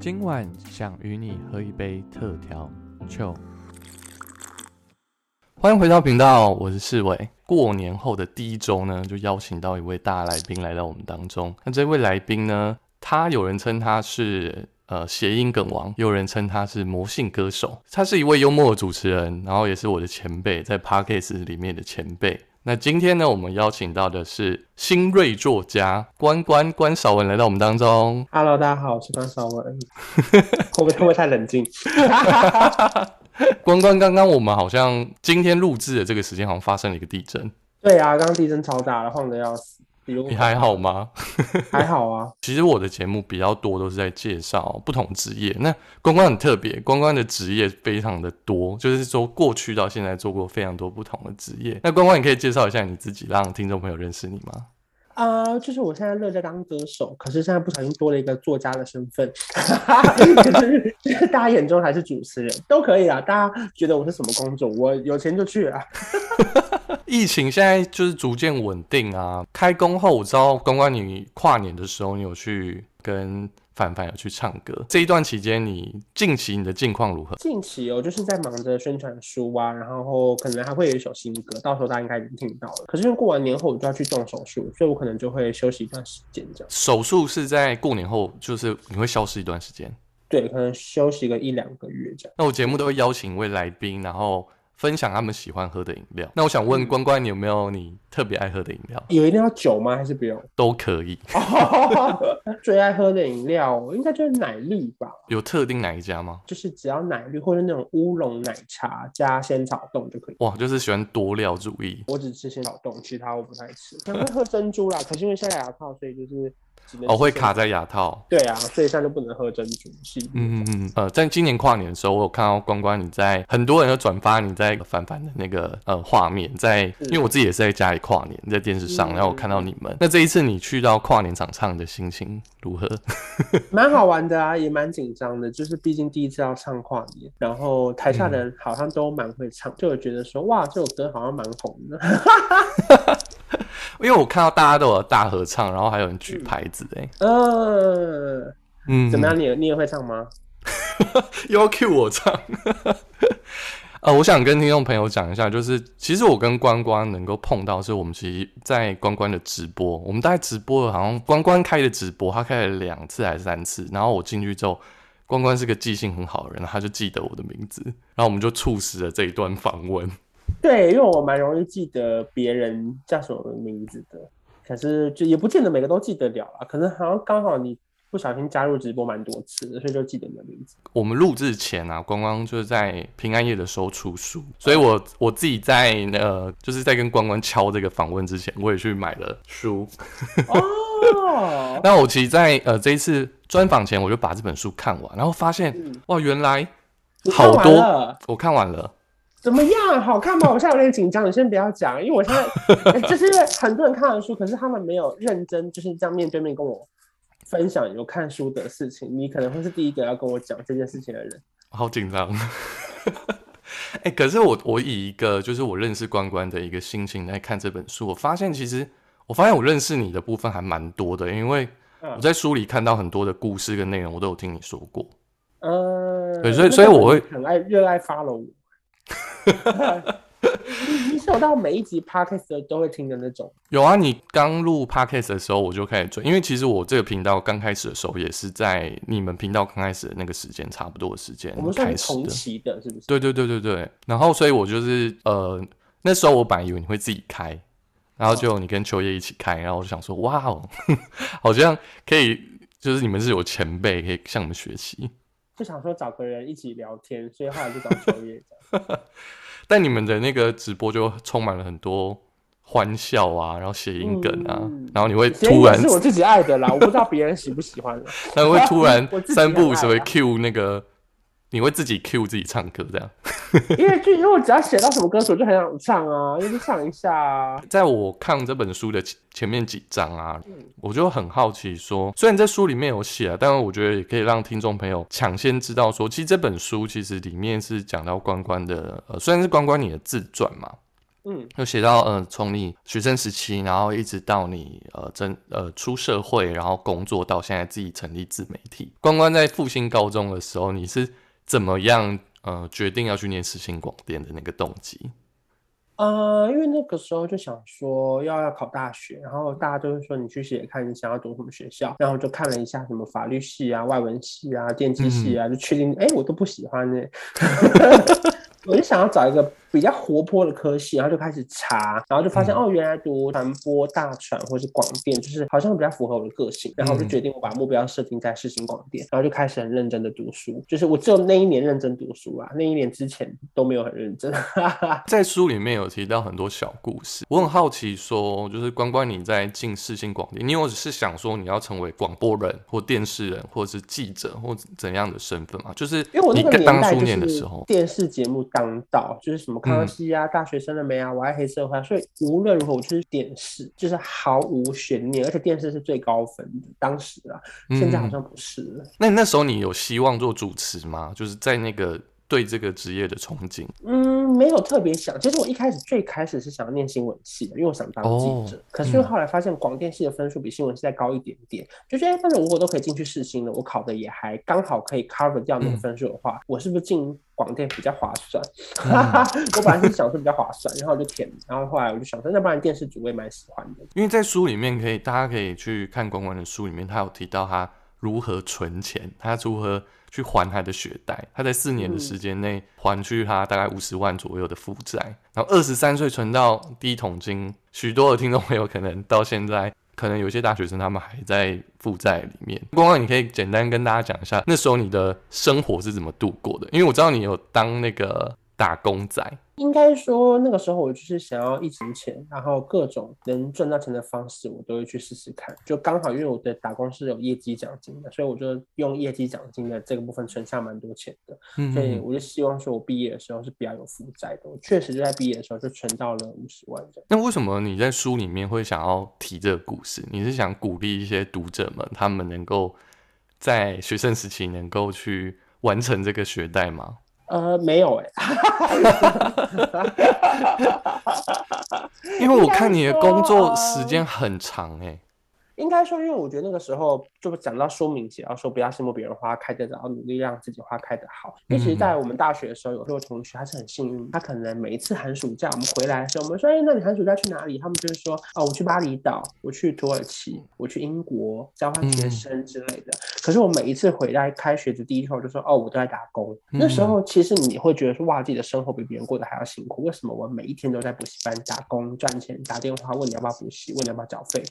今晚想与你喝一杯特调酒。欢迎回到频道，我是世伟。过年后的第一周呢，就邀请到一位大来宾来到我们当中。那这位来宾呢，他有人称他是呃谐音梗王，有人称他是魔性歌手。他是一位幽默的主持人，然后也是我的前辈，在 Parkes 里面的前辈。那今天呢，我们邀请到的是新锐作家关关关少文来到我们当中。Hello，大家好，我是关少文。会不会会不会太冷静？关关，刚刚我们好像今天录制的这个时间，好像发生了一个地震，对啊，刚刚地震超大了，晃得要死。比如你还好吗？还好啊，其实我的节目比较多都是在介绍不同职业。那关关很特别，关关的职业非常的多，就是说过去到现在做过非常多不同的职业。那关关，你可以介绍一下你自己，让听众朋友认识你吗？啊、就是我现在乐在当歌手，可是现在不小心多了一个作家的身份，哈哈就是大家眼中还是主持人，都可以啊。大家觉得我是什么工作，我有钱就去啊。疫情现在就是逐渐稳定啊。开工后，我知道公关你跨年的时候，你有去跟凡凡有去唱歌。这一段期间，你近期你的近况如何？近期我就是在忙着宣传书啊，然后可能还会有一首新歌，到时候大家应该已经听到了。可是因为过完年后我就要去动手术，所以我可能就会休息一段时间这样。手术是在过年后，就是你会消失一段时间。对，可能休息个一两个月这样。那我节目都会邀请一位来宾，然后分享他们喜欢喝的饮料。那我想问关关，你有没有你特别爱喝的饮料？有一定要酒吗？还是不用？都可以。最爱喝的饮料应该就是奶绿吧，有特定哪一家吗？就是只要奶绿或者那种乌龙奶茶加仙草冻就可以。哇，就是喜欢多料主义。我只吃仙草冻，其他我不太吃。可能会喝珍珠啦，可是因为现在牙套，所以就是哦，会卡在牙套。对啊，所以现在就不能喝珍珠系。嗯嗯嗯，呃，在今年跨年的时候，我有看到关关你在很多人都转发你在凡凡的那个呃画面，在因为我自己也是在家里跨年，在电视上，嗯然后我看到你们。那这一次你去到跨年场唱的心情如何？蛮好玩的啊，也蛮紧张的，就是毕竟第一次要唱跨年，然后台下的人好像都蛮会唱，就有觉得说哇，这首歌好像蛮红的。因为我看到大家都有大合唱，然后还有人举牌子、哎，嗯，嗯，怎么样？你你也会唱吗？又 要 cue 我唱。呃，我想跟听众朋友讲一下，就是其实我跟关关能够碰到，是我们其实，在关关的直播，我们大概直播了，好像关关开的直播，他开了两次还是三次，然后我进去之后，关关是个记性很好的人，他就记得我的名字，然后我们就促使了这一段访问。对，因为我蛮容易记得别人叫什么名字的，可是就也不见得每个都记得了啦。可能好像刚好你不小心加入直播蛮多次的，所以就记得你的名字。我们录制前啊，光光就是在平安夜的时候出书，所以我我自己在呃，就是在跟光光敲这个访问之前，我也去买了书。哦，那我其实在，呃这一次专访前，我就把这本书看完，然后发现嗯哇，原来好多了我看完了。怎么样？好看吗？我现在有点紧张，你先不要讲，因为我现在欸 就是很多人看完书，可是他们没有认真就是这样面对面跟我分享有看书的事情。你可能会是第一个要跟我讲这件事情的人。好紧张。哎、可是我我以一个就是我认识关关的一个心情来看这本书，我发现其实我发现我认识你的部分还蛮多的，因为嗯我在书里看到很多的故事跟内容，我都有听你说过。嗯，对所以所以我会很爱热爱 follow 我。你你是有到每一集 podcast 都会听的那种。有啊，你刚录 podcast 的时候我就开始追，因为其实我这个频道刚开始的时候也是在你们频道刚开始的那个时间差不多的时间我们开始的。期的，是不是？对对对对对，然后所以我就是呃那时候我本来以为你会自己开，然后就你跟秋叶一起开，然后我就想说哇哦，好像可以，就是你们是有前辈可以向你们学习，就想说找个人一起聊天，所以后来就找秋叶这样。但你们的那个直播就充满了很多欢笑啊，然后谐音梗啊，嗯然后你会突然是我自己爱的啦，我不知道别人喜不喜欢了。他会突然 三不五时会 Q 那个，你会自己 Q 自己唱歌这样。因为就因为我只要写到什么歌手，就很想唱啊，因为就唱一下啊。在我看这本书的前前面几章啊，嗯我就很好奇说，虽然在书里面有写啊，但是我觉得也可以让听众朋友抢先知道说，其实这本书其实里面是讲到关关的，呃，虽然是关关你的自传嘛，嗯，就写到呃，从你学生时期，然后一直到你呃真呃出社会，然后工作到现在自己成立自媒体。关关在复兴高中的时候，你是怎么样呃决定要去念世新广电的那个动机？呃，因为那个时候就想说要要考大学，然后大家都是说你去写看你想要读什么学校，然后就看了一下什么法律系啊、外文系啊、电机系啊，就确定哎我都不喜欢呢。我就想要找一个比较活泼的科系，然后就开始查，然后就发现、哦，原来读传播、大传或是广电，就是好像比较符合我的个性，然后我就决定我把目标设定在世新广电，然后就开始很认真的读书，就是我只有那一年认真读书啊，那一年之前都没有很认真。在书里面有提到很多小故事，我很好奇说，就是关关你在进世新广电，你有是想说你要成为广播人或电视人，或者是记者或怎样的身份吗？就是因为我那个当年代就初念的是时候，电视节目当道，就是什么康熙啊、大学生了没啊、我爱黑社会啊，所以无论如何我就是电视，就是毫无悬念，而且电视是最高分的，当时啊，现在好像不是了。那那时候你有希望做主持吗？就是在那个对这个职业的憧憬。嗯，没有特别想。其实我一开始最开始是想要念新闻系的，因为我想当记者。哦可是后来发现广电系的分数比新闻系再高一点点，就觉得哎反正如果都可以进去试新了，我考的也还刚好可以 cover 掉那个分数的话，我是不是进广电比较划算？我本来是想说比较划算，然后我就填，然后后来我就想说，那不然电视组我也蛮喜欢的。因为在书里面可以，大家可以去看关关的书里面，他有提到他如何存钱，他如何去还他的学贷，他在四年的时间内还去他大概五十万左右的负债，然后二十三岁存到第一桶金。许多的听众朋友可能到现在，可能有些大学生他们还在负债里面。光光，你可以简单跟大家讲一下那时候你的生活是怎么度过的？因为我知道你有当那个打工仔，应该说那个时候我就是想要一存钱，然后各种能赚到钱的方式我都会去试试看。就刚好因为我的打工是有业绩奖金的，所以我就用业绩奖金的这个部分存下蛮多钱的。嗯所以我就希望说我毕业的时候是比较有负债的。我确实就在毕业的时候就存到了五十万这样。那为什么你在书里面会想要提这个故事？你是想鼓励一些读者们，他们能够在学生时期能够去完成这个学贷吗？呃，没有哎、因为我看你的工作时间很长哎、应该说，因为我觉得那个时候就讲到说明写要说不要羡慕别人花开的早，要努力让自己花开的好。因为其实，在我们大学的时候，有时候同学他是很幸运，他可能每一次寒暑假我们回来的时候，我们说，哎，那你寒暑假去哪里？他们就是说，哦，我去巴厘岛，我去土耳其，我去英国交换学生之类的。可是我每一次回来开学的第一天我就说，哦，我都在打工。那时候其实你会觉得说，哇，自己的生活比别人过得还要辛苦。为什么我每一天都在补习班打工赚钱，打电话问你要不要补习，问你要不要缴费？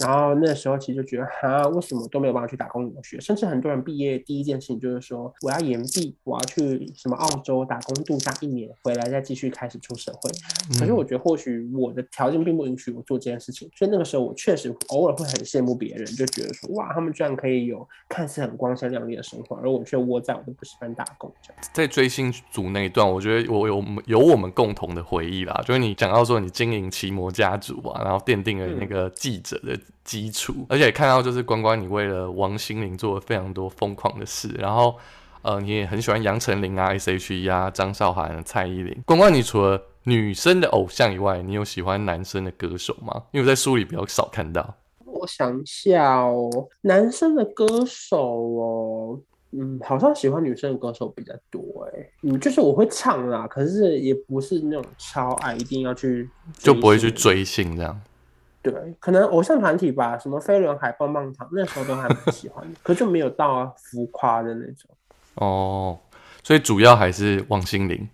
然后那时候其实就觉得，哈，为什么都没有办法去打工留学？甚至很多人毕业第一件事情就是说，我要延毕，我要去什么澳洲打工度假一年，回来再继续开始出社会。可是我觉得或许我的条件并不允许我做这件事情，所以那个时候我确实偶尔会很羡慕别人，就觉得说，哇，他们居然可以有看似很光鲜亮丽的生活，而我却窝在我的补习班打工这样。在追星族那一段，我觉得我有有我们共同的回忆啦，就是你讲到说你经营奇摩家族啊，然后奠定了那个记者的基础，而且看到就是关关你为了王心凌做了非常多疯狂的事，然后呃你也很喜欢杨丞琳啊、S.H.E 啊、张韶涵、蔡依林。关关，你除了女生的偶像以外，你有喜欢男生的歌手吗？因为我在书里比较少看到。我想一下哦，男生的歌手哦，嗯，好像喜欢女生的歌手比较多哎，嗯，就是我会唱啦，可是也不是那种超爱，一定要去就不会去追星追星这样。对，可能偶像团体吧，什么飞轮海、棒棒糖，那时候都还蛮喜欢的，可就没有到浮夸的那种。哦，所以主要还是王心凌，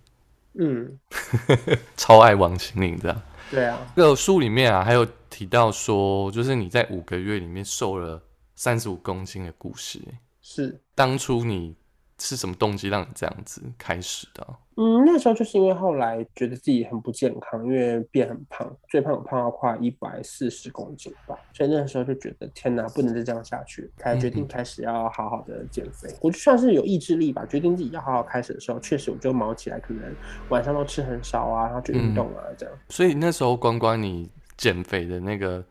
嗯，超爱王心凌这样。对啊，这个书里面啊，还有提到说，就是你在五个月里面瘦了三十五公斤的故事。是，当初你是什么动机让你这样子开始的啊？嗯，那时候就是因为后来觉得自己很不健康，因为变很胖，最胖我胖到快一百四十公斤吧，所以那时候就觉得天哪，不能再这样下去，才决定开始要好好的减肥。我就算是有意志力吧，决定自己要好好开始的时候，确实我就忙起来，可能晚上都吃很少啊，然后去运动啊，这样。所以那时候关关你减肥的那个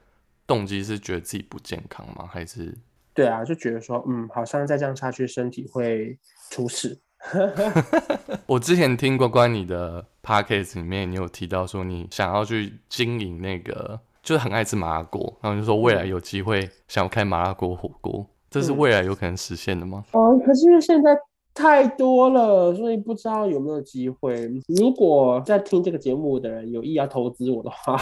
动机是觉得自己不健康吗？还是对啊，就觉得说，嗯，好像再这样下去，身体会出事，我之前听过关你的 podcast 里面，你有提到说你想要去经营那个，就是很爱吃麻辣锅，然后就说未来有机会想要开麻辣锅火锅，这是未来有可能实现的吗？哦，可是因为现在。太多了，所以不知道有没有机会。如果在听这个节目的人有意要投资我的话，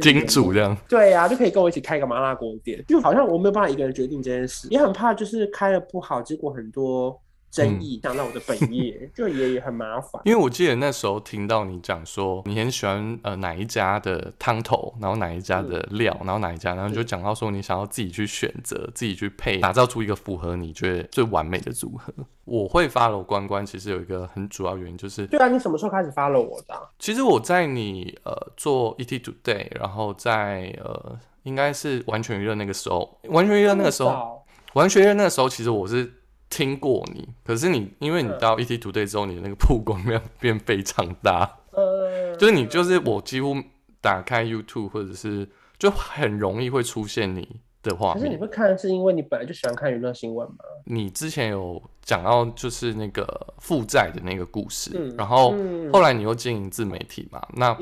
金主这样对呀，就可以跟我一起开个麻辣锅店。就好像我没有办法一个人决定这件事，也很怕就是开了不好，结果很多。争议想 到我的本业，就也也很麻烦。因为我记得那时候听到你讲说，你很喜欢呃哪一家的汤头，然后哪一家的料，然后哪一家，然后就讲到说你想要自己去选择，自己去配，打造出一个符合你觉得最完美的组合。我会发了关关，其实有一个很主要原因就是，对啊，你什么时候开始发了我的？其实我在你呃做 ET Today，然后在呃应该是完全娱乐那个时候，完全娱乐那个时候，完全娱乐那个时候，其实我是。听过你，可是你因为你到 ET 图队之后，你的那个曝光量变非常大，呃，就是你就是我几乎打开 YouTube 或者是就很容易会出现你的画面。可是你会看是因为你本来就喜欢看娱乐新闻吗？你之前有讲到就是那个负债的那个故事，然后后来你又经营自媒体嘛？那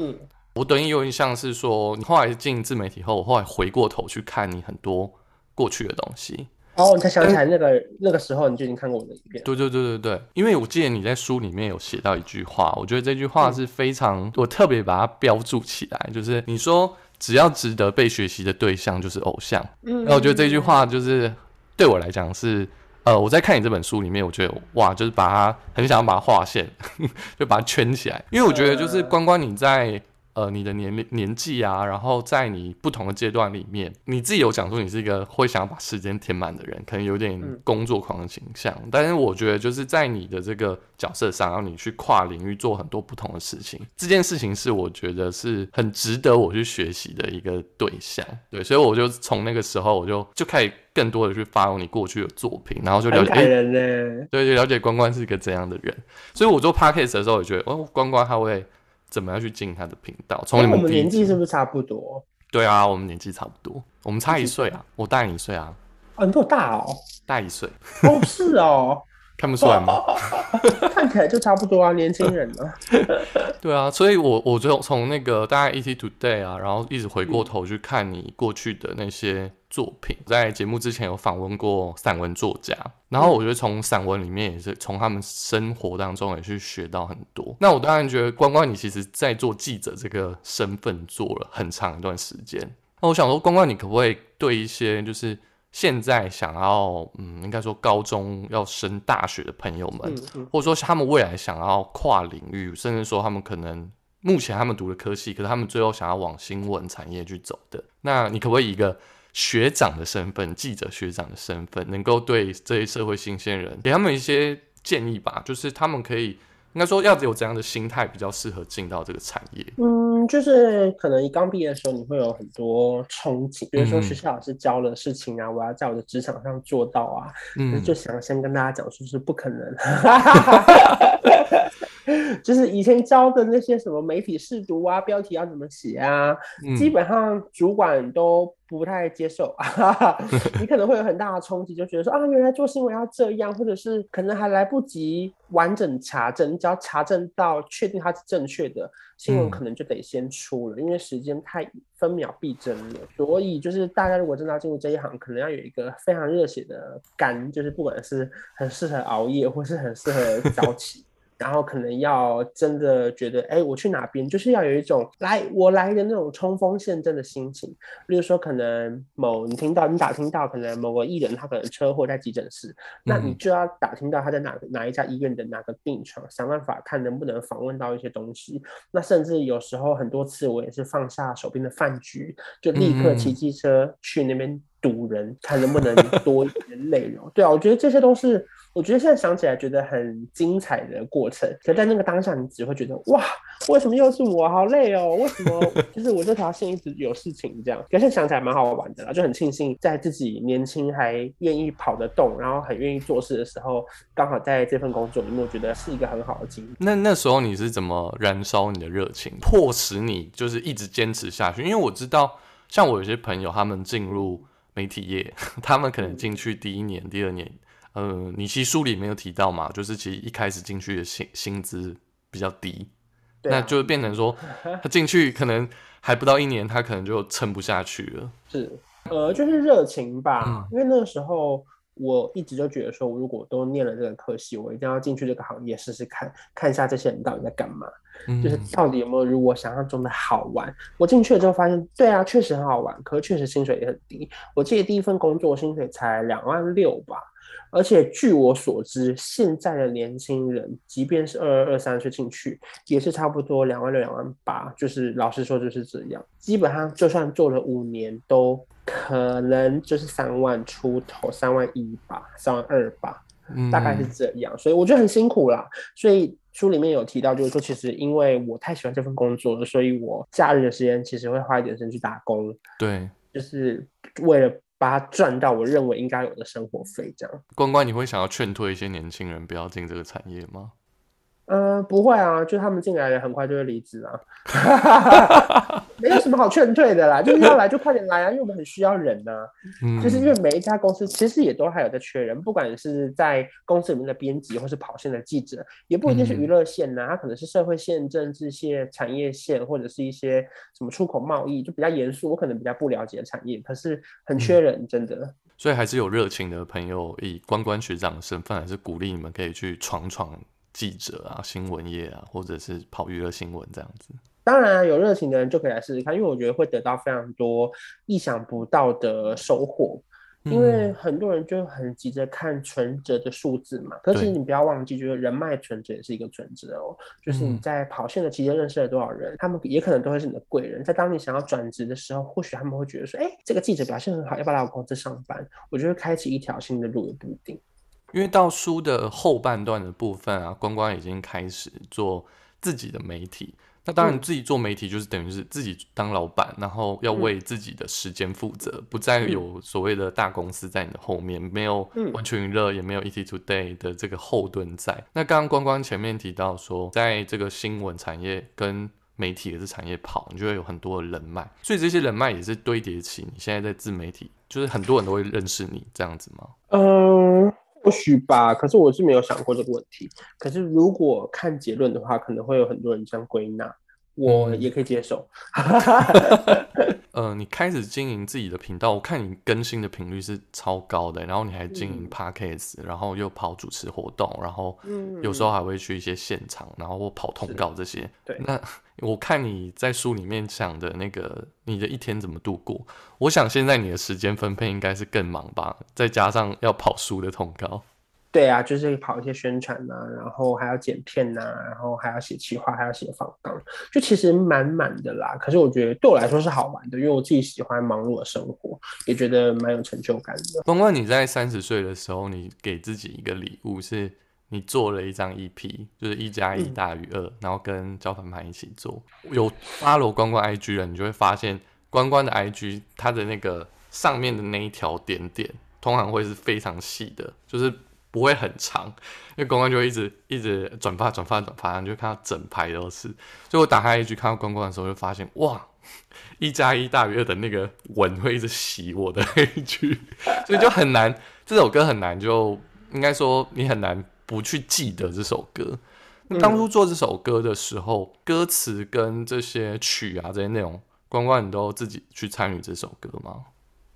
我等于有印象是说，你后来经营自媒体后，我后来回过头去看你很多过去的东西。哦，你才想起来那个那个时候你就已经看过我的影片。对对对对对，因为我记得你在书里面有写到一句话，我觉得这句话是非常，我特别把它标注起来，就是你说只要值得被学习的对象就是偶像。嗯，那我觉得这句话就是对我来讲是，呃，我在看你这本书里面，我觉得哇，就是把它很想要把它划线，就把它圈起来，因为我觉得就是关关你在。呃，你的年龄年纪啊，然后在你不同的阶段里面，你自己有讲说你是一个会想要把时间填满的人，可能有点工作狂的形象。但是我觉得就是在你的这个角色上，让你去跨领域做很多不同的事情，这件事情是我觉得是很值得我去学习的一个对象。对，所以我就从那个时候我就就开始更多的去发你过去的作品，然后就了解人呢，对，就了解关关是一个怎样的人。所以我做 podcast 的时候，我觉得哦，关关他会。怎么样去经营他的频道？从你们年纪是不是差不多？对啊，我们年纪差不多，我们差一岁啊，我大你一岁啊。哦，你比我大哦，大一岁。哦，是哦，看不出来吗？看起来就差不多啊，年轻人呢。对啊，所以我我就从那个大概 ET Today 啊，然后一直回过头去看你过去的那些。作品在节目之前有访问过散文作家，然后我觉得从散文里面也是从他们生活当中也去学到很多。那我当然觉得关关你其实在做记者这个身份做了很长一段时间。那我想说，关关你可不可以对一些就是现在想要嗯，应该说高中要升大学的朋友们，或者说他们未来想要跨领域，甚至说他们可能目前他们读的科系，可是他们最后想要往新闻产业去走的，那你可不可以一个？学长的身份，记者学长的身份，能够对这些社会新鲜人给他们一些建议吧，就是他们可以应该说要有怎样的心态比较适合进到这个产业。嗯，就是可能你刚毕业的时候，你会有很多憧憬，比如说学校老师教的事情啊，我要在我的职场上做到啊，嗯，就想先跟大家讲说是不可能。就是以前教的那些什么媒体试读啊，标题要怎么写啊，基本上主管都不太接受。你可能会有很大的冲击，就觉得说啊，原来做新闻要这样，或者是可能还来不及完整查证，只要查证到确定它是正确的，新闻可能就得先出了，因为时间太分秒必争了。所以就是大家如果真的要进入这一行，可能要有一个非常热血的肝，就是不管是很适合熬夜，或是很适合早起。然后可能要真的觉得，哎，我去哪边就是要有一种来我来的那种冲锋陷阵的心情。例如说，可能某你听到你打听到，可能某个艺人他可能车祸在急诊室，那你就要打听到他在哪哪一家医院的哪个病床，想办法看能不能访问到一些东西。那甚至有时候很多次我也是放下手边的饭局，就立刻骑机车去那边堵人，看能不能多一点内容。对啊，我觉得这些都是。我觉得现在想起来觉得很精彩的过程，可在那个当下，你只会觉得哇，为什么又是我，好累哦？为什么 就是我这条线一直有事情这样？可是想起来蛮好玩的啦，就很庆幸在自己年轻还愿意跑得动，然后很愿意做事的时候，刚好在这份工作里面，我觉得是一个很好的经历。那那时候你是怎么燃烧你的热情，迫使你就是一直坚持下去？因为我知道，像我有些朋友，他们进入媒体业，他们可能进去第一年、第二年。呃，你其实书里没有提到嘛，就是其实一开始进去的薪薪资比较低，那就变成说 他进去可能还不到一年，他可能就撑不下去了。是，呃，就是热情吧，嗯因为那个时候我一直就觉得说，如果都念了这个科系，我一定要进去这个行业试试看，看一下这些人到底在干嘛，嗯就是到底有没有如我想象中的好玩。我进去了之后发现，对啊，确实很好玩，可是确实薪水也很低。我记得第一份工作薪水才两万六吧。而且据我所知，现在的年轻人，即便是二二二三岁进去，也是差不多两万六、两万八。就是老实说就是这样，基本上就算做了五年，都可能就是三万出头，三万一吧，三万二吧，嗯大概是这样。所以我觉得很辛苦啦。所以书里面有提到，就是说，其实因为我太喜欢这份工作了，所以我假日的时间其实会花一点时间去打工，对就是为了把它赚到我认为应该有的生活费，这样。关关，你会想要劝退一些年轻人不要进这个产业吗？呃，不会啊，就他们进来了，很快就会离职啊，没有什么好劝退的啦，就是要来就快点来啊，因为我们很需要人呐、嗯，就是因为每一家公司其实也都还有在缺人，不管是在公司里面的编辑，或是跑线的记者，也不一定是娱乐线呐、它可能是社会线、政治线、产业线，或者是一些什么出口贸易，就比较严肃，我可能比较不了解的产业，可是很缺人，真的。所以还是有热情的朋友，以关关学长的身份，还是鼓励你们可以去闯闯记者啊、新闻业啊，或者是跑娱乐新闻这样子。当然啊，有热情的人就可以来试试看，因为我觉得会得到非常多意想不到的收获。因为嗯很多人就很急着看存折的数字嘛，可是你不要忘记，就是人脉存折也是一个存折哦。就是你嗯在跑线的期间认识了多少人，他们也可能都会是你的贵人。在当你想要转职的时候，或许他们会觉得说，哎，这个记者表现很好，要不要来我公司上班？我就会开启一条新的路，也不一定。因为到书的后半段的部分啊，关关已经开始做自己的媒体。那当然，嗯自己做媒体就是等于是自己当老板，然后要为自己的时间负责，不再有所谓的大公司在你的后面，没有嗯完全娱乐，也没有 ET Today 的这个后盾在。那刚刚关关前面提到说，在这个新闻产业跟媒体的这产业跑，你就会有很多的人脉，所以这些人脉也是堆叠起你现在在自媒体，就是很多人都会认识你这样子吗？嗯，或许吧，可是我是没有想过这个问题。可是如果看结论的话，可能会有很多人这样归纳，我嗯也可以接受。呃，你开始经营自己的频道，我看你更新的频率是超高的，然后你还经营嗯 podcast，、然后又跑主持活动，然后嗯有时候还会去一些现场，然后或跑通告这些。对那我看你在书里面讲的那个你的一天怎么度过，我想现在你的时间分配应该是更忙吧，再加上要跑书的通告。对啊，就是跑一些宣传呐、然后还要剪片呐、然后还要写企划，还要写访纲，就其实满满的啦。可是我觉得对我来说是好玩的，因为我自己喜欢忙碌的生活，也觉得蛮有成就感的。关关，你在三十岁的时候，你给自己一个礼物，是你做了一张 EP，就是一加一嗯大于二、然后跟焦凡凡一起做。有 follow 关关 IG 的，你就会发现关关的 IG 它的那个上面的那一条点点，通常会是非常细的，就是不会很长，因为关关就会一直一直转发转发转发，你就看到整排都是。所以我打开 IG 看到关关的时候，就发现哇。一加一大于二的那个吻会一直洗我的 IG，所以就很难，这首歌很难就，应该说你很难不去记得这首歌。那当初做这首歌的时候，歌词跟这些曲啊这些内容，关关你都自己去参与这首歌吗？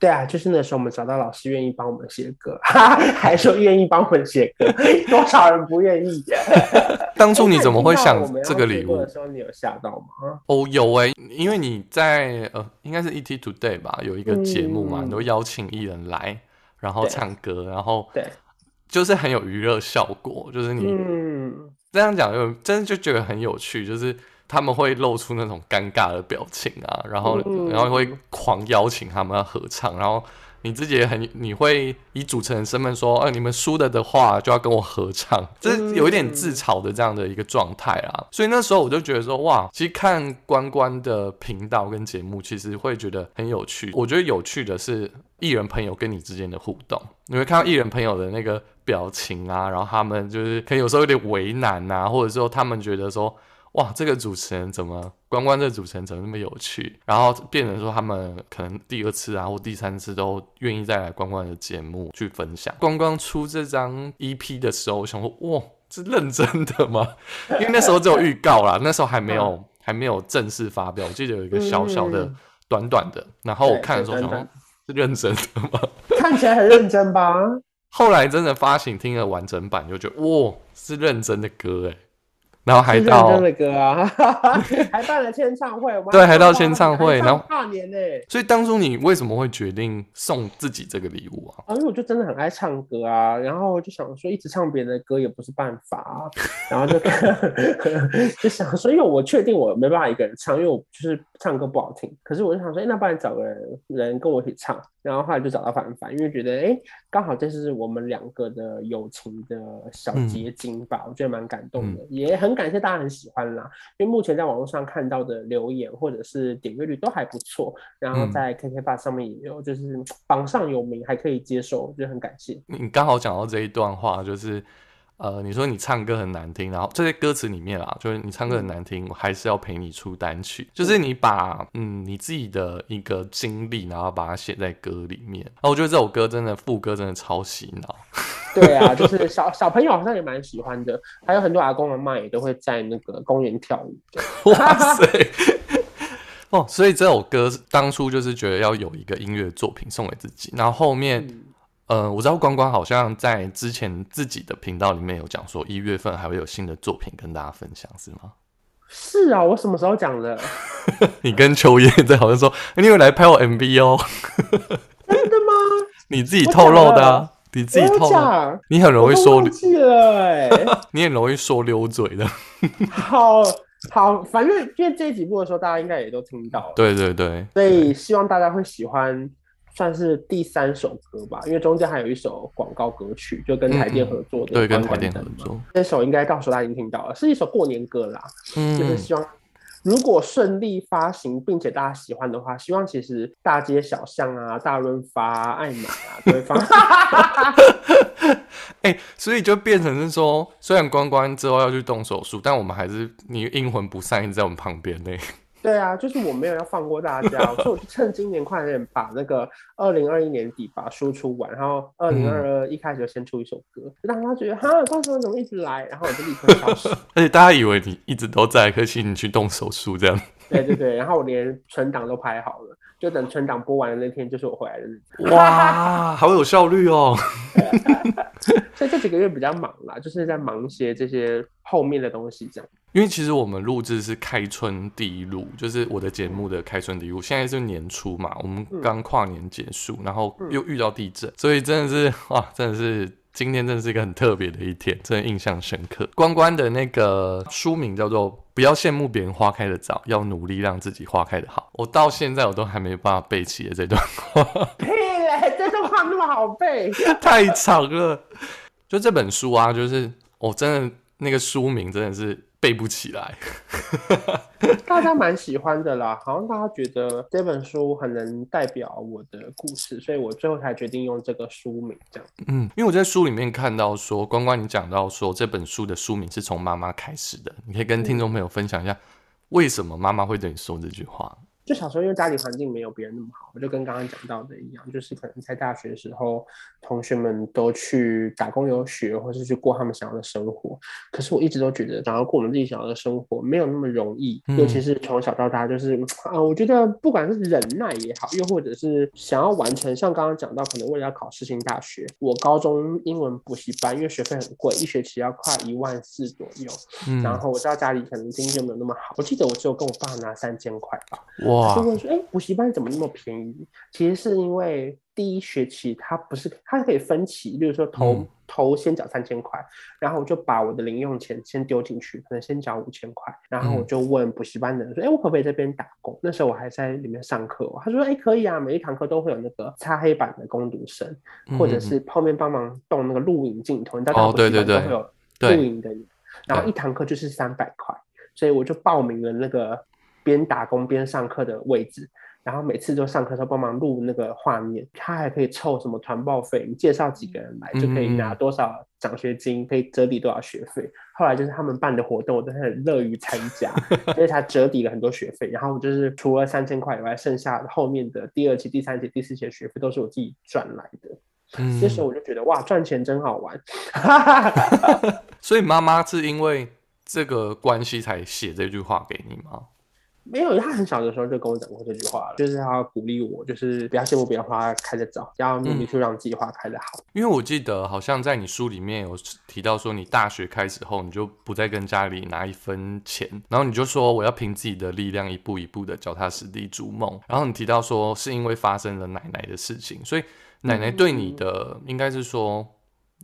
对啊，就是那时候我们找到老师愿意帮我们写歌，哈 哈还说愿意帮我们写歌，多少人不愿意？当初你怎么会想这个礼物的？时候，你有吓到吗？哦，有诶、因为你在呃，应该是 ET Today 吧，有一个节目嘛，嗯你都邀请艺人来，然后唱歌，然后对，就是很有娱乐效果，就是你嗯，这样讲就真的就觉得很有趣，就是他们会露出那种尴尬的表情啊，然后、嗯然后会狂邀请他们要合唱，然后你自己也很你会以主持人身份说，呃，你们输了的话就要跟我合唱，这是有一点自嘲的这样的一个状态啊。所以那时候我就觉得说，哇，其实看关关的频道跟节目，其实会觉得很有趣。我觉得有趣的是艺人朋友跟你之间的互动，你会看到艺人朋友的那个表情啊，然后他们就是可能有时候有点为难啊，或者说他们觉得说。哇，这个主持人怎么关关这个主持人怎么那么有趣？然后变成说他们可能第二次啊或第三次都愿意再来关关的节目去分享。关关出这张 EP 的时候，我想说哇，是认真的吗？因为那时候只有预告啦，那时候还没有还没有正式发表。我记得有一个小小的、短短的，然后我看的时候想说，是认真的吗？看起来很认真吧？后来真的发行听了完整版，就觉得哇，是认真的歌哎。然后还到的歌啊，还办了签唱会，对，还到签唱会，然后跨年呢。所以当初你为什么会决定送自己这个礼物啊？啊，因为我就真的很爱唱歌啊，然后就想说一直唱别人的歌也不是办法，然后就 就想说，因为我确定我没办法一个人唱，因为我就是唱歌不好听。可是我就想说，哎，那不然找个人人跟我一起唱。然后后来就找到凡凡，因为觉得哎，刚好这是我们两个的友情的小结晶吧，我觉得蛮感动的，也很感谢大家很喜欢啦。因为目前在网络上看到的留言或者是点阅率都还不错，然后在 KK b 上面也有就是榜上有名，还可以接受，就很感谢。你刚好讲到这一段话，就是。呃，你说你唱歌很难听，然后这些歌词里面啊，就是你唱歌很难听，我还是要陪你出单曲，就是你把嗯你自己的一个经历，然后把它写在歌里面。啊，我觉得这首歌真的副歌真的超洗脑。对啊，就是小小朋友好像也蛮喜欢的，还有很多阿公阿妈也都会在那个公园跳舞。哇塞！哦，所以这首歌当初就是觉得要有一个音乐作品送给自己，然后后面。呃，我知道关关好像在之前自己的频道里面有讲说，一月份还会有新的作品跟大家分享，是吗？是啊，我什么时候讲的？你跟秋叶在好像说，你有来拍我 MV 哦？真的吗？你自己透露的，你自己透露。你很容易说，记了哎，你很容易说溜嘴的。好好，反正因为这几部的时候，大家应该也都听到了。对对对，所以希望大家会喜欢。算是第三首歌吧，因为中间还有一首广告歌曲，就跟台电合作的。对，跟台电合作。这首应该到时候大家已经听到了，是一首过年歌啦。嗯。就是希望如果顺利发行，并且大家喜欢的话，希望其实大街小巷啊、大润发、爱买啊都会放。哎，所以就变成是说，虽然关关之后要去动手术，但我们还是你阴魂不散，一直在我们旁边呢。对啊，就是我没有要放过大家，所以我就趁今年快点把那个二零二一年底把输出完，然后二零二二一开始就先出一首歌，让他觉得哈，到时候怎么一直来，然后我就立刻消失。而且大家以为你一直都在，可惜你去动手术这样。对对对，然后我连存档都拍好了，就等存档播完的那天就是我回来的日子。哇，好有效率哦！所以这几个月比较忙啦，就是在忙些这些后面的东西这样。因为其实我们录制是开春第一录，就是我的节目的开春第一录。现在是年初嘛，我们刚跨年结束，然后又遇到地震，所以真的是 哇，真的是今天真的是一个很特别的一天，真的印象深刻。关关的那个书名叫做“不要羡慕别人花开的早，要努力让自己花开的好”。我到现在我都还没办法背起这段话。屁嘞，这段话那么好背？太长了。就这本书啊，就是我真的那个书名真的是。背不起来，大家蛮喜欢的啦，好像大家觉得这本书很能代表我的故事，所以我最后才决定用这个书名这样。嗯，因为我在书里面看到说，关关你讲到说这本书的书名是从妈妈开始的，你可以跟听众朋友分享一下，为什么妈妈会对你说这句话？就小时候，因为家里环境没有别人那么好，我就跟刚刚讲到的一样，就是可能在大学的时候，同学们都去打工游学，或是去过他们想要的生活。可是我一直都觉得，想要过我们自己想要的生活，没有那么容易。尤其是从小到大，就是啊，我觉得不管是忍耐也好，又或者是想要完成，像刚刚讲到，可能为了要考世新大学，我高中英文补习班，因为学费很贵，一学期要快一万四左右。嗯，然后我知道家里可能经济没有那么好，我记得我只有跟我爸拿三千块吧。哇。就问说：“哎，补习班怎么那么便宜？其实是因为第一学期它不是，它可以分期，比如说头头先缴三千块，然后我就把我的零用钱先丢进去，可能先缴五千块，然后我就问补习班的人说：‘哎，我可不可以这边打工？’那时候我还在里面上课，他说：‘哎，可以啊，每一堂课都会有那个擦黑板的工读生，或者是后面帮忙动那个录影镜头，你知道，对对对，都会有录影的，然后一堂课就是三百块，所以我就报名了那个。”边打工边上课的位置，然后每次都上课时候帮忙录那个画面，他还可以凑什么团报费，你介绍几个人来就可以拿多少奖学金，可以折抵多少学费。后来就是他们办的活动，我都很乐于参加，所以他折抵了很多学费。然后就是除了三千块以外，剩下后面的第二期、第三期、第四期的学费都是我自己赚来的。这时候我就觉得哇，赚钱真好玩。所以妈妈是因为这个关系才写这句话给你吗？没有，他很小的时候就跟我讲过这句话了，就是他鼓励我，就是不要羡慕别人花开的早，要努力去让自己花开的好。因为我记得好像在你书里面有提到说，你大学开始后，你就不再跟家里拿一分钱，然后你就说我要凭自己的力量一步一步的脚踏实地逐梦。然后你提到说是因为发生了奶奶的事情，所以奶奶对你的应该是说。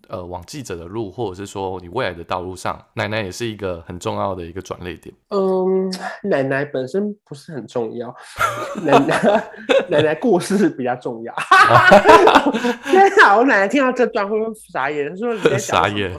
呃，往记者的路，或者是说你未来的道路上，奶奶也是一个很重要的一个转捩点。嗯，奶奶本身不是很重要，奶奶 奶奶过世比较重要。天啊，我奶奶听到这段会不会傻眼？说你在傻眼。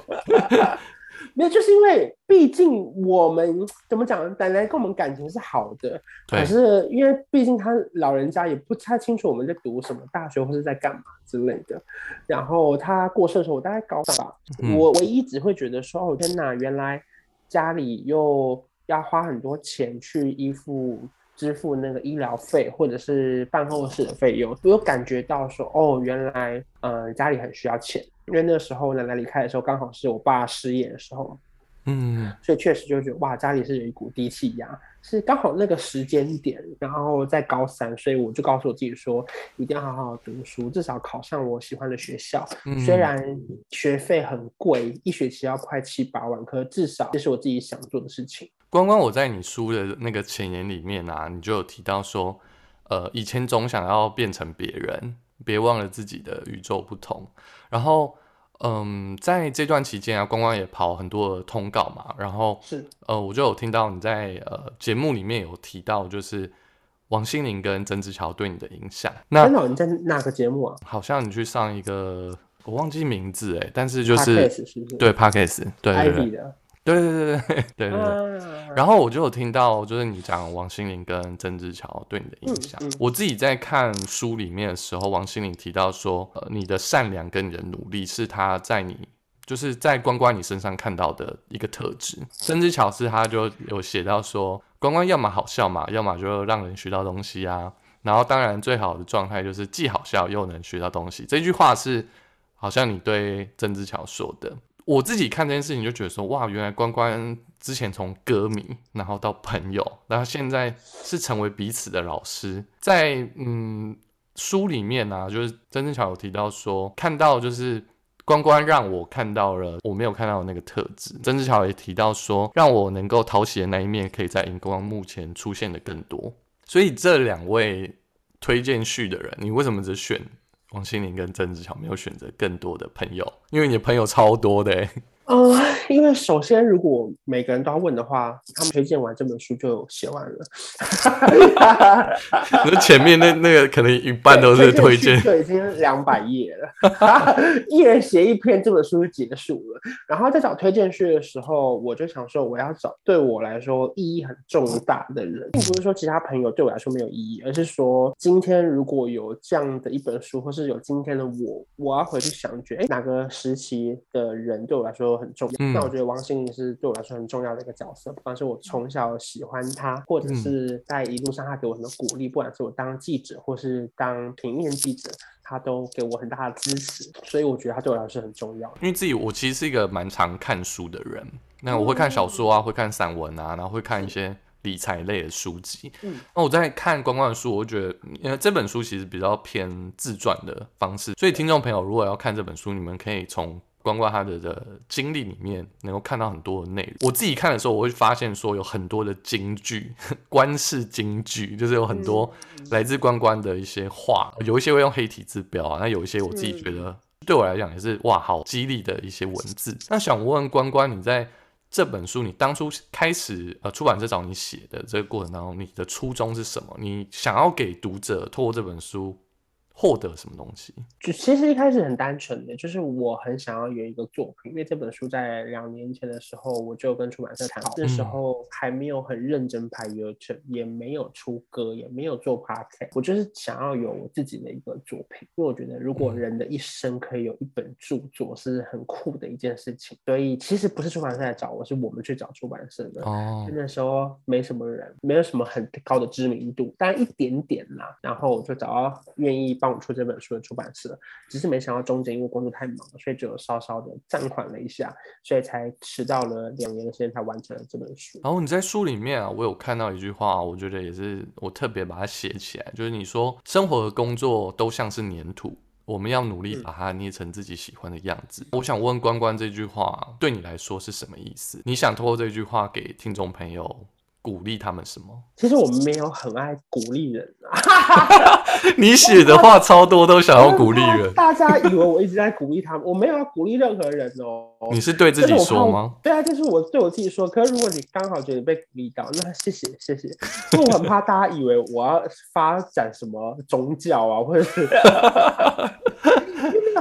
没有，就是因为毕竟我们怎么讲，奶奶跟我们感情是好的，可是因为毕竟他老人家也不太清楚我们在读什么大学或是在干嘛之类的。然后他过世的时候，我大概高三吧，我唯一只会觉得说，哦天哪，原来家里又要花很多钱去依附。支付那个医疗费或者是办后事的费用，我有感觉到说，哦，原来，嗯，家里很需要钱，因为那时候奶奶离开的时候，刚好是我爸失业的时候，嗯，所以确实就觉得，哇，家里是有一股低气压，是刚好那个时间点，然后在高三，所以我就告诉我自己说，一定要好好读书，至少考上我喜欢的学校，虽然学费很贵，一学期要快七八万，可至少这是我自己想做的事情。关关，我在你书的那个前言里面啊，你就有提到说，呃，以前总想要变成别人，别忘了自己的与众不同。然后，嗯，在这段期间啊，光光也跑很多的通告嘛。然后是，呃，我就有听到你在呃节目里面有提到，就是王心凌跟曾志乔对你的影响。那你在哪个节目啊？好像你去上一个，我忘记名字哎，但是就是对 Parkes，对对对。对对对对对对对，然后我就有听到，就是你讲王心凌跟曾志乔对你的影响。我自己在看书里面的时候，王心凌提到说，呃，你的善良跟你的努力是他在你，就是在关关你身上看到的一个特质。曾志乔是他就有写到说，关关要么好笑嘛，要么就让人学到东西啊。然后当然最好的状态就是既好笑又能学到东西。这句话是好像你对曾志乔说的。我自己看这件事情就觉得说，哇，原来关关之前从歌迷，然后到朋友，然后现在是成为彼此的老师。在嗯书里面呢，就是曾志巧有提到说，看到就是关关让我看到了我没有看到的那个特质。曾志巧也提到说，让我能够讨喜的那一面，可以在荧光幕前出现的更多。所以这两位推荐序的人，你为什么只选？王心凌跟曾志乔没有选择更多的朋友，因为你的朋友超多的。因为首先，如果每个人都要问的话，他们推荐完这本书就写完了。可是前面那那个可能一半都是推荐，就已经两百页了，一人写一篇，这本书就结束了。然后在找推荐序的时候，我就想说，我要找对我来说意义很重大的人，并不是说其他朋友对我来说没有意义，而是说今天如果有这样的一本书，或是有今天的我，我要回去想，觉得哎，哪个时期的人对我来说。很重要。那我觉得王心凌是对我来说很重要的一个角色，不管是我从小喜欢她，或者是在一路上她给我很多鼓励，不管是我当记者或是当平面记者，她都给我很大的支持。所以我觉得她对我来说很重要。因为自己我其实是一个蛮常看书的人，那我会看小说啊，会看散文啊，然后会看一些理财类的书籍。嗯，那我在看关关的书，我觉得因为这本书其实比较偏自传的方式，所以听众朋友如果要看这本书，你们可以从。关关他的的经历里面，能够看到很多的内容。我自己看的时候，我会发现说有很多的金句，关式金句，就是有很多来自关关的一些话，有一些会用黑体字标啊，那有一些我自己觉得对我来讲也是哇，好激励的一些文字。那想问关关，你在这本书，你当初开始呃出版社找你写的这个过程当中，你的初衷是什么？你想要给读者透过这本书？获得什么东西？就其实一开始很单纯的，就是我很想要有一个作品，因为这本书在两年前的时候我就跟出版社谈好，那时候还没有很认真拍 YouTube，也没有出歌，也没有做 Podcast，我就是想要有我自己的一个作品，因为我觉得如果人的一生可以有一本著作是很酷的一件事情，所以其实不是出版社来找我，是我们去找出版社的。哦，那时候没什么人，没有什么很高的知名度，但一点点啦，然后我就找到愿意帮。帮我出这本书的出版社，只是没想到中间因为工作太忙，所以只有稍稍的暂缓了一下，所以才迟到了两年的时间才完成了这本书。然后你在书里面啊，我有看到一句话，我觉得也是我特别把它写起来，就是你说生活和工作都像是粘土，我们要努力把它捏成自己喜欢的样子。我想问关关这句话对你来说是什么意思？你想通过这句话给听众朋友？鼓励他们什么？其实我们没有很爱鼓励人啊。你写的话超多，都想要鼓励人。大家以为我一直在鼓励他们，我没有要鼓励任何人哦。你是对自己说吗？对啊，就是我对我自己说。可是如果你刚好觉得被鼓励到，那谢谢谢谢。因为我很怕大家以为我要发展什么宗教啊，或者是。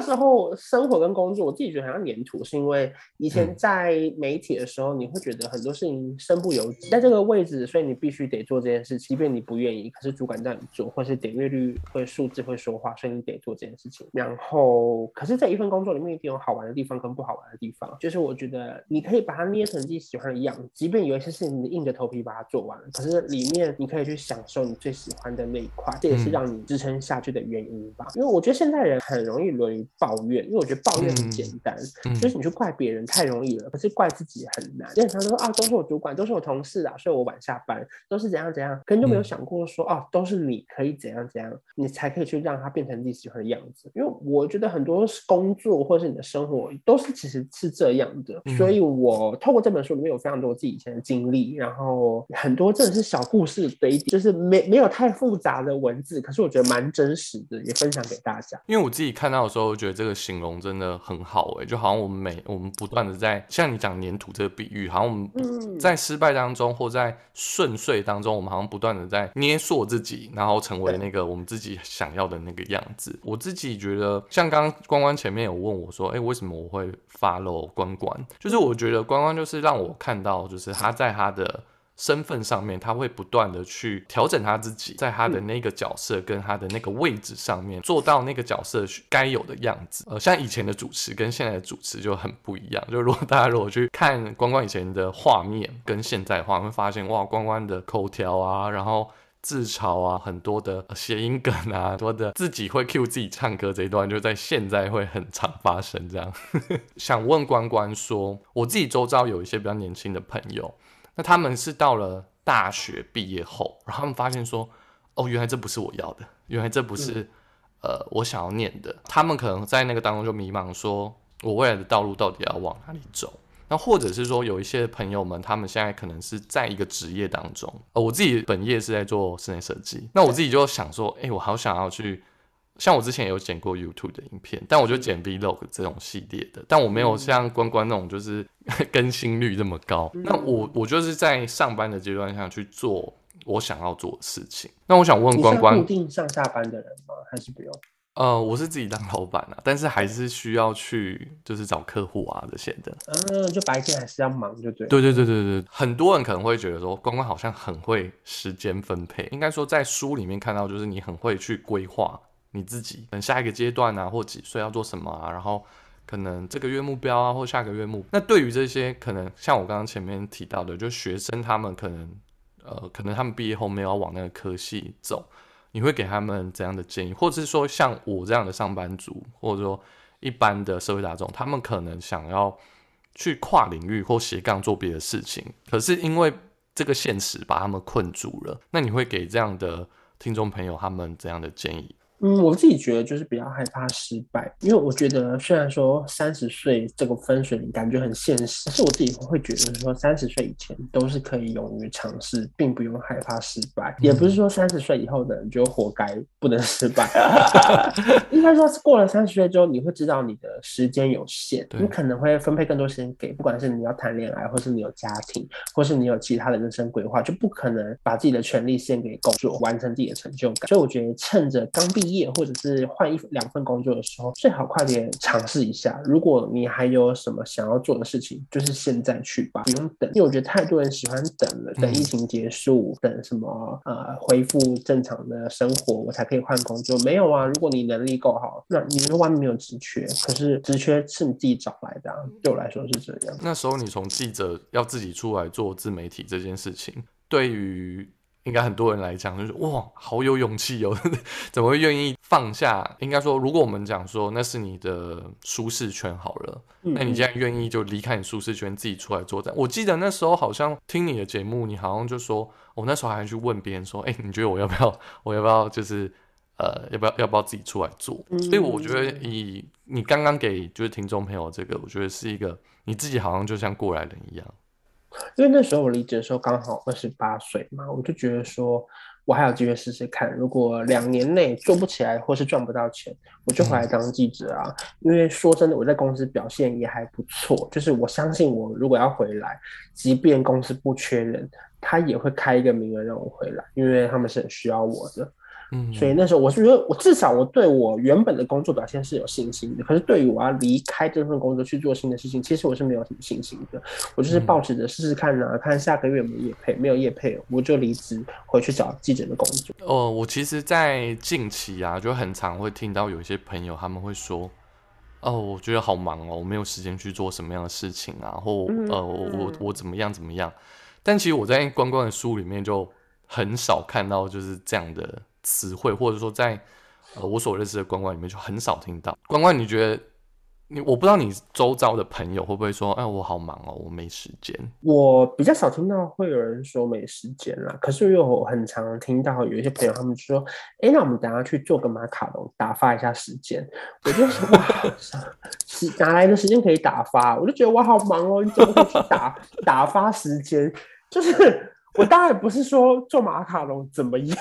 那时候生活跟工作，我自己觉得很像粘土，是因为以前在媒体的时候，你会觉得很多事情身不由己，在这个位置，所以你必须得做这件事情，即便你不愿意，可是主管让你做，或是点阅率会数字会说话，所以你得做这件事情。然后，可是在一份工作里面一定有好玩的地方跟不好玩的地方，就是我觉得你可以把它捏成自己喜欢的样子，即便有一些事情你硬着头皮把它做完，可是里面你可以去享受你最喜欢的那一块，这也是让你支撑下去的原因吧。因为我觉得现在人很容易沦于。抱怨，因为我觉得抱怨很简单，就是你去怪别人太容易了，可是怪自己很难。经常说啊，都是我主管，都是我同事啊，所以我晚下班，都是怎样怎样，可能就没有想过说啊，都是你可以怎样怎样，你才可以去让他变成自己喜欢的样子。因为我觉得很多工作或者是你的生活都是其实是这样的，所以我透过这本书里面有非常多自己以前的经历，然后很多真的是小故事堆叠，就是没没有太复杂的文字，可是我觉得蛮真实的，也分享给大家。因为我自己看到的时候。觉得这个形容真的很好哎，就好像我们每我们不断的在像你讲粘土这个比喻，好像我们在失败当中或在顺遂当中，我们好像不断的在捏塑自己，然后成为那个我们自己想要的那个样子。我自己觉得，像刚刚关关前面有问我说，哎，为什么我会 follow 关关？就是我觉得关关就是让我看到，就是他在他的。身份上面，他会不断的去调整他自己，在他的那个角色跟他的那个位置上面，做到那个角色该有的样子。呃，像以前的主持跟现在的主持就很不一样。就如果大家如果去看关关以前的画面跟现在的话，会发现哇，关关的口条啊，然后自嘲啊，很多的谐音梗啊，多的自己会 cue 自己唱歌这一段，就在现在会很常发生。这样，想问关关说，我自己周遭有一些比较年轻的朋友。那他们是到了大学毕业后，然后他们发现说，哦，原来这不是我要的，原来这不是呃我想要念的。他们可能在那个当中就迷茫，说我未来的道路到底要往哪里走？那或者是说有一些朋友们，他们现在可能是在一个职业当中，呃，我自己本业是在做室内设计，那我自己就想说，哎，我好想要去。像我之前有剪过 YouTube 的影片，但我就剪 Vlog 这种系列的，但我没有像关关那种就是 更新率这么高。那我我就是在上班的阶段下去做我想要做的事情。那我想问关关，固定上下班的人吗？还是不用？呃，我是自己当老板啊，但是还是需要去就是找客户啊这些的。嗯，就白天还是要忙，就对。对对对对对，很多人可能会觉得说关关好像很会时间分配，应该说在书里面看到就是你很会去规划。你自己等下一个阶段啊，或几岁要做什么啊？然后可能这个月目标啊，或下个月目。那对于这些可能像我刚刚前面提到的，就学生他们可能呃，可能他们毕业后没有往那个科系走，你会给他们怎样的建议？或者是说像我这样的上班族，或者说一般的社会大众，他们可能想要去跨领域或斜杠做别的事情，可是因为这个现实把他们困住了。那你会给这样的听众朋友他们怎样的建议？嗯，我自己觉得就是比较害怕失败，因为我觉得虽然说三十岁这个分水岭感觉很现实，可是我自己会觉得说三十岁以前都是可以勇于尝试，并不用害怕失败。也不是说三十岁以后的人就活该不能失败，应该说是过了三十岁之后，你会知道你的时间有限，你可能会分配更多时间给，不管是你要谈恋爱，或是你有家庭，或是你有其他的人生规划，就不可能把自己的权利献给工作，完成自己的成就感。所以我觉得趁着刚毕业或者是换一两份工作的时候，最好快点尝试一下。如果你还有什么想要做的事情，就是现在去吧，不用等。因为我觉得太多人喜欢等了，等疫情结束，等什么呃恢复正常的生活，我才可以换工作。没有啊，如果你能力够好，那你说外面没有职缺，可是职缺是你自己找来的，啊对我来说是这样。那时候你从记者要自己出来做自媒体这件事情，对于应该很多人来讲，就是哇，好有勇气哦！怎么会愿意放下？应该说，如果我们讲说那是你的舒适圈好了，那你既然愿意就离开你舒适圈，自己出来作战。我记得那时候好像听你的节目，你好像就说，我那时候还去问别人说，哎，你觉得我要不要？我要不要？就是呃，要不要？要不要自己出来做？所以我觉得，以你刚刚给就是听众朋友这个，我觉得是一个你自己好像就像过来人一样。因为那时候我离职的时候刚好二十八岁嘛，我就觉得说，我还有机会试试看。如果两年内做不起来或是赚不到钱，我就回来当记者啊。因为说真的，我在公司表现也还不错，就是我相信我如果要回来，即便公司不缺人，他也会开一个名额让我回来，因为他们是很需要我的。嗯，所以那时候我是觉得，我至少我对我原本的工作表现是有信心的。可是对于我要离开这份工作去做新的事情，其实我是没有什么信心的。我就是抱持着试试看呢，看下个月有没有业配，没有业配，我就离职回去找记者的工作。哦，我其实，在近期啊，就很常会听到有一些朋友他们会说，哦，我觉得好忙哦，我没有时间去做什么样的事情啊，或呃，我我我怎么样怎么样。但其实我在关关的书里面就很少看到就是这样的。词汇，或者说在呃我所认识的关关里面就很少听到。关关，你觉得你我不知道你周遭的朋友会不会说，哎，我好忙哦，我没时间。我比较少听到会有人说没时间啦，可是又很常听到有一些朋友他们说，哎，那我们等下去做个马卡龙打发一下时间。我就说哇，哪来的时间可以打发？我就觉得我好忙哦，你怎么会去打 打发时间？就是。我当然不是说做马卡龙怎么样，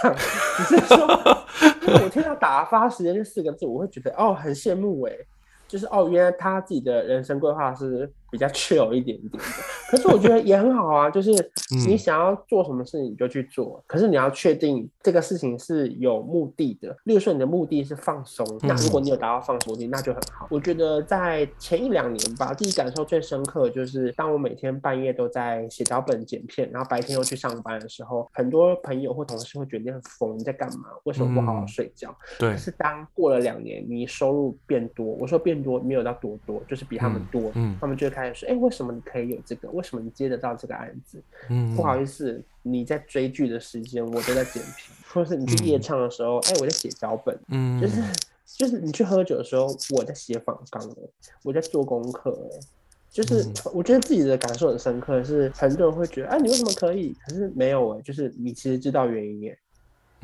只是说，我听到“打发时间”这四个字，我会觉得哦，很羡慕哎。就是哦，原来他自己的人生规划是比较 chill 一点点的，可是我觉得也很好啊。就是你想要做什么事情你就去做，可是你要确定这个事情是有目的的。例如说你的目的是放松，那如果你有达到放松目的，那就很好。我觉得在前一两年吧，自己感受最深刻就是，当我每天半夜都在写脚本、剪片，然后白天又去上班的时候，很多朋友或同事会觉得你很疯，你在干嘛？为什么不好好睡觉？对。可是当过了两年，你收入变多，我说变。多没有到多多，就是比他们多，嗯他们就会说：“哎，为什么你可以有这个？为什么你接得到这个案子？”嗯，不好意思，你在追剧的时间，我都在剪片，或者是你去夜唱的时候，哎，我在写脚本，嗯，就是就是你去喝酒的时候，我在写访纲，我在做功课，就是我觉得自己的感受很深刻，是很多人会觉得：“哎，你为什么可以？”可是没有哎，就是你其实知道原因耶。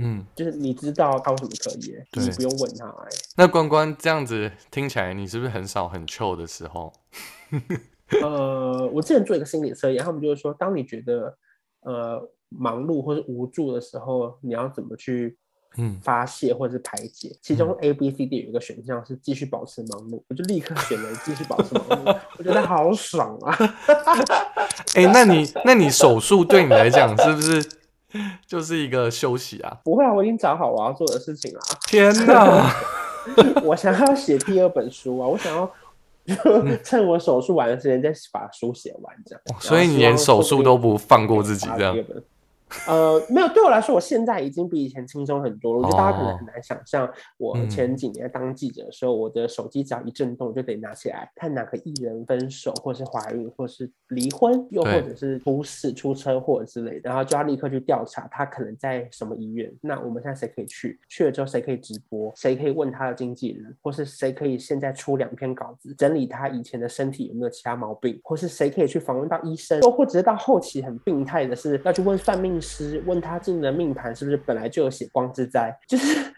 嗯，就是你知道他为什么可以，你不用问他。哎，那关关这样子听起来，你是不是很少很 chill 的时候？呃，我之前做一个心理测验，他们就是说，当你觉得呃忙碌或是无助的时候，你要怎么去嗯发泄或者是排解？其中 A、B、C、D 有一个选项是继续保持忙碌，我就立刻选了继续保持忙碌，我觉得好爽啊！哎，那你那你手术对你来讲是不是？就是一个休息啊，不会啊，我已经找好我要做的事情了。天哪，我想要写第二本书啊，我想要 趁我手术完的时间再把书写完，这样。所以你连手术都不放过自己，这样。呃，没有，对我来说，我现在已经比以前轻松很多了。我觉得大家可能很难想象，我前几年当记者的时候，我的手机只要一震动，就得拿起来看哪个艺人分手，或是怀孕，或是离婚，又或者是出事、出车祸之类的，然后就要立刻去调查他可能在什么医院。那我们现在谁可以去？去了之后谁可以直播？谁可以问他的经纪人？或是谁可以现在出两篇稿子，整理他以前的身体有没有其他毛病？或是谁可以去访问到医生？又或者是到后期很病态的是要去问算命？师问他自己的命盘是不是本来就有血光之灾？就是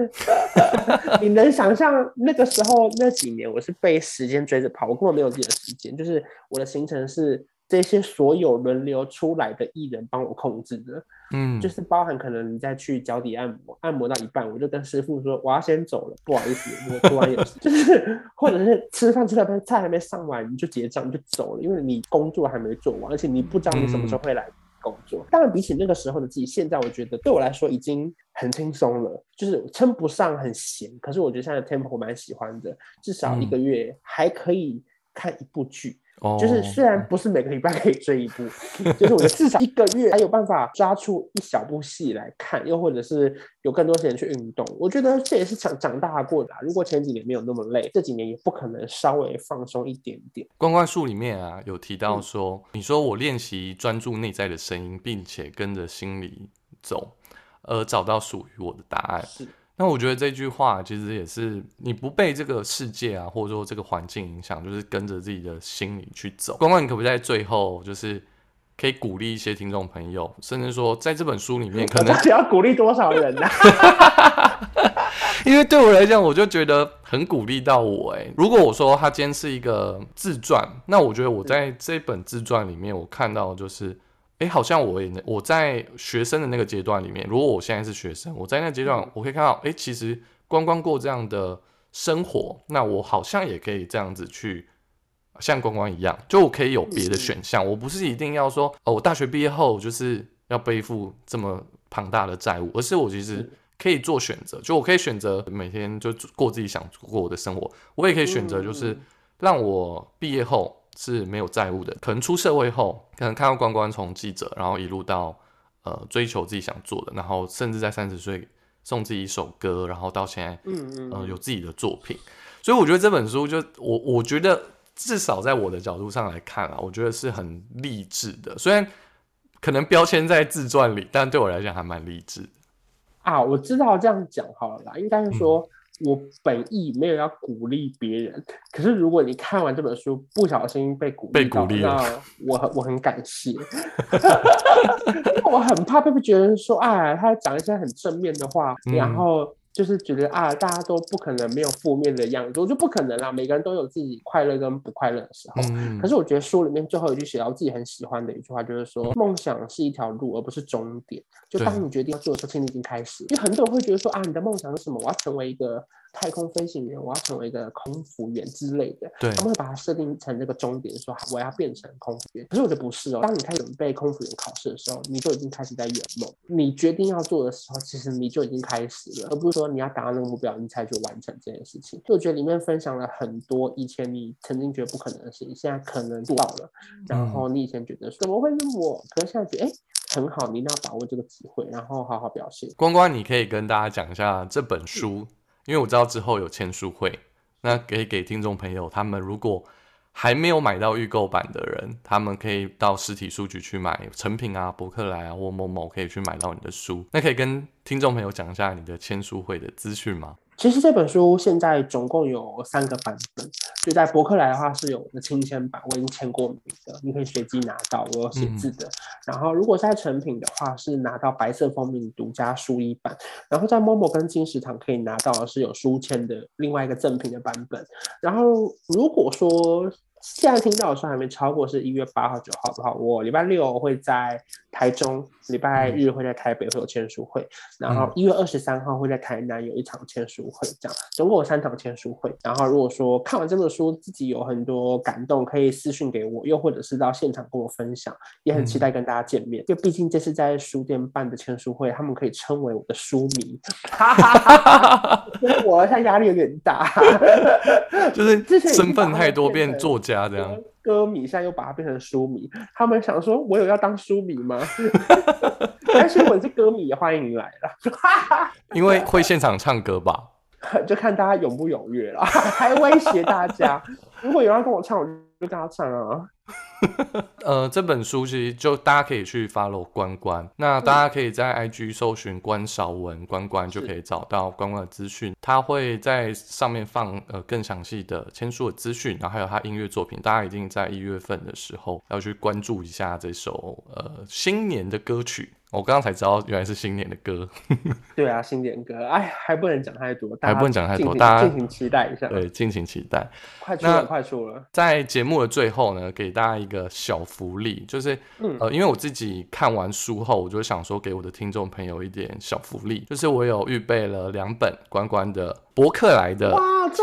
你能想象那个时候那几年，我是被时间追着跑，我根本没有自己的时间。就是我的行程是这些所有轮流出来的艺人帮我控制的。嗯，就是包含可能你再去脚底按摩，按摩到一半，我就跟师傅说我要先走了，不好意思，我突然有事。就是或者是吃饭吃到菜还没上完，你就结账就走了，因为你工作还没做完，而且你不知道你什么时候会来。工作当然比起那个时候的自己，现在我觉得对我来说已经很轻松了，就是称不上很闲，可是我觉得现在的 tempo 我蛮喜欢的，至少一个月还可以看一部剧。就是虽然不是每个礼拜可以追一部，就是我至少一个月还有办法抓出一小部戏来看，又或者是有更多时间去运动。我觉得这也是长长大过的。如果前几年没有那么累，这几年也不可能稍微放松一点点。关关树里面啊，有提到说，你说我练习专注内在的声音，并且跟着心里走，而找到属于我的答案。是。那我觉得这句话其实也是你不被这个世界啊，或者说这个环境影响，就是跟着自己的心理去走。关关，你可不可以在最后就是可以鼓励一些听众朋友，甚至说在这本书里面，可能 要鼓励多少人呢？因为对我来讲，我就觉得很鼓励到我。哎，如果我说他今天是一个自传，那我觉得我在这本自传里面，我看到就是。哎，好像我也我在学生的那个阶段里面，如果我现在是学生，我在那阶段，我可以看到，哎，其实观光过这样的生活，那我好像也可以这样子去像观光一样，就我可以有别的选项，我不是一定要说，哦，我大学毕业后就是要背负这么庞大的债务，而是我其实可以做选择，就我可以选择每天就过自己想过的生活，我也可以选择就是让我毕业后。是没有债务的，可能出社会后，可能看到关关从记者，然后一路到呃追求自己想做的，然后甚至在三十岁送自己一首歌，然后到现在，嗯嗯，呃有自己的作品，所以我觉得这本书就我我觉得至少在我的角度上来看啊，我觉得是很励志的，虽然可能标签在自传里，但对我来讲还蛮励志的啊。我知道这样讲好了啦，应该是说。我本意没有要鼓励别人，可是如果你看完这本书不小心被鼓励到，那 我很我很感谢，因为我很怕被别人说，哎，他讲一些很正面的话，然后。就是觉得啊，大家都不可能没有负面的样子，我就不可能啦。每个人都有自己快乐跟不快乐的时候。嗯。可是我觉得书里面最后一句写到自己很喜欢的一句话，就是说梦想是一条路，而不是终点。就当你决定要做的时候，其实你已经开始。就很多人会觉得说啊，你的梦想是什么？我要成为一个太空飞行员，我要成为一个空服员之类的。对。他们会把它设定成这个终点，说我要变成空服员。可是我觉得不是哦。当你开始准备空服员考试的时候，你就已经开始在圆梦。你决定要做的时候，其实你就已经开始了，而不是说。你要达到那个目标，你才去完成这件事情。就我觉得里面分享了很多以前你曾经觉得不可能的事情，现在可能做到了。然后你以前觉得怎么会是我，可是现在觉得哎很好，你一定要把握这个机会，然后好好表现。关关，你可以跟大家讲一下这本书，因为我知道之后有签书会，那可以给听众朋友他们如果。还没有买到预购版的人，他们可以到实体书局去买成品啊、博客来啊或某某，可以去买到你的书。那可以跟听众朋友讲一下你的签书会的资讯吗？其实这本书现在总共有三个版本，就在博客来的话是有的亲签版，我已经签过名的，你可以随机拿到，我有写字的。然后如果在成品的话，是拿到白色封面独家书衣版。然后在某某跟金石堂可以拿到的是有书签的另外一个赠品的版本。然后如果说现在听到的时候还没超过是一月八号九号的话，我礼拜六会在台中，礼拜日会在台北会有签书会，然后一月二十三号会在台南有一场签书会，这样总共有三场签书会。然后如果说看完这本书自己有很多感动，可以私信给我，又或者是到现场跟我分享，也很期待跟大家见面。就毕竟这是在书店办的签书会，他们可以称为我的书迷，我现在压力有点大，就是身份太多变作家。这样，歌迷现在又把它变成书迷，他们想说，我有要当书迷吗？但是我是歌迷，也欢迎你来了。因为会现场唱歌吧？就看大家踊不踊跃了，还威胁大家，如果有人跟我唱，我就跟他唱啊。呃，这本书其实就大家可以去 follow 关关，那大家可以在 IG 搜寻关少文关关，就可以找到关关的资讯。他会在上面放呃更详细的签书的资讯，然后还有他音乐作品。大家一定在一月份的时候要去关注一下这首呃新年的歌曲。我刚刚才知道，原来是新年的歌。对啊，新年歌，哎，还不能讲太多，还不能讲太多，大家敬请期待一下。对，敬请期待。快出了，快出了。在节目的最后呢，给大家一个小福利，就是，呃，因为我自己看完书后，我就想说给我的听众朋友一点小福利，就是我有预备了两本关关的博客来的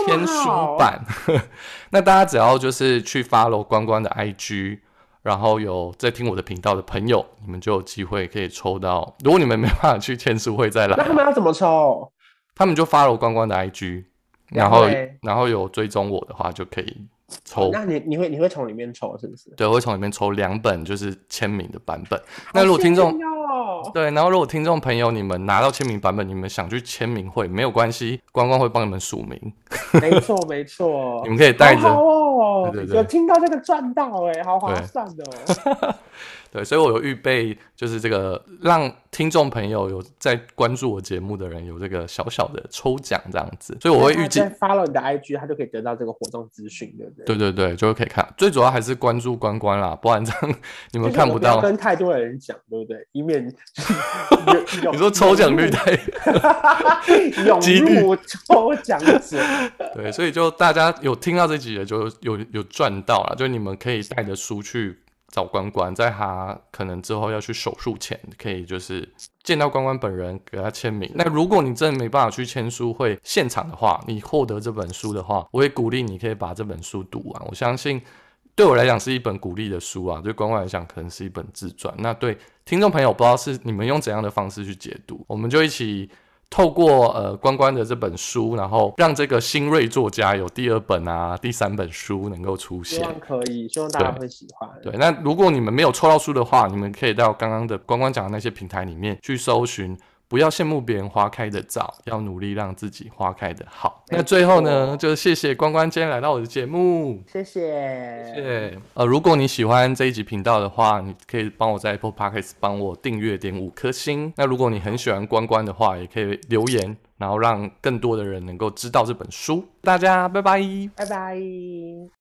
天书版。那大家只要就是去 follow 关关的 IG。然后有在听我的频道的朋友，你们就有机会可以抽到。如果你们没办法去签书会再来那，他们要怎么抽？他们就发了关关的 IG，然后然后有追踪我的话就可以抽。那你你会你会从里面抽是不是？对，我会从里面抽两本就是签名的版本。那如果听众哦对，然后如果听众朋友你们拿到签名版本，你们想去签名会没有关系，关关会帮你们署名，没错没错，你们可以带着好好哦，对对对有听到这个赚到哎，好划算哦。对，所以我有预备，就是这个让听众朋友有在关注我节目的人有这个小小的抽奖这样子，所以我会预计那他，在 follow 你的 IG，他就可以得到这个活动资讯，对不对？对对对，就可以看。最主要还是关注关关啦，不然这样 你们看不到。跟太多人讲，对不对？以免 你说抽奖率太 涌几率入抽奖者，对，所以就大家有听到这集的就有有赚到了，就你们可以带着书去找关关，在他可能之后要去手术前，可以就是见到关关本人，给他签名。那如果你真的没办法去签书会现场的话，你获得这本书的话，我也鼓励你可以把这本书读完。我相信对我来讲是一本鼓励的书啊，对关关来讲可能是一本自传。那对听众朋友，不知道是你们用怎样的方式去解读，我们就一起。透过呃关关的这本书，然后让这个新锐作家有第二本啊、第三本书能够出现。希望可以，希望大家会喜欢。对，那如果你们没有抽到书的话，你们可以到刚刚的关关讲的那些平台里面去搜寻。不要羡慕别人花开的早，要努力让自己花开的好。没那最后呢，错就谢谢关关今天来到我的节目。谢谢，谢谢。呃，如果你喜欢这一集频道的话，你可以帮我在 Apple Podcast 帮我订阅点五颗星。那如果你很喜欢关关的话，也可以留言，然后让更多的人能够知道这本书。大家拜拜。拜拜。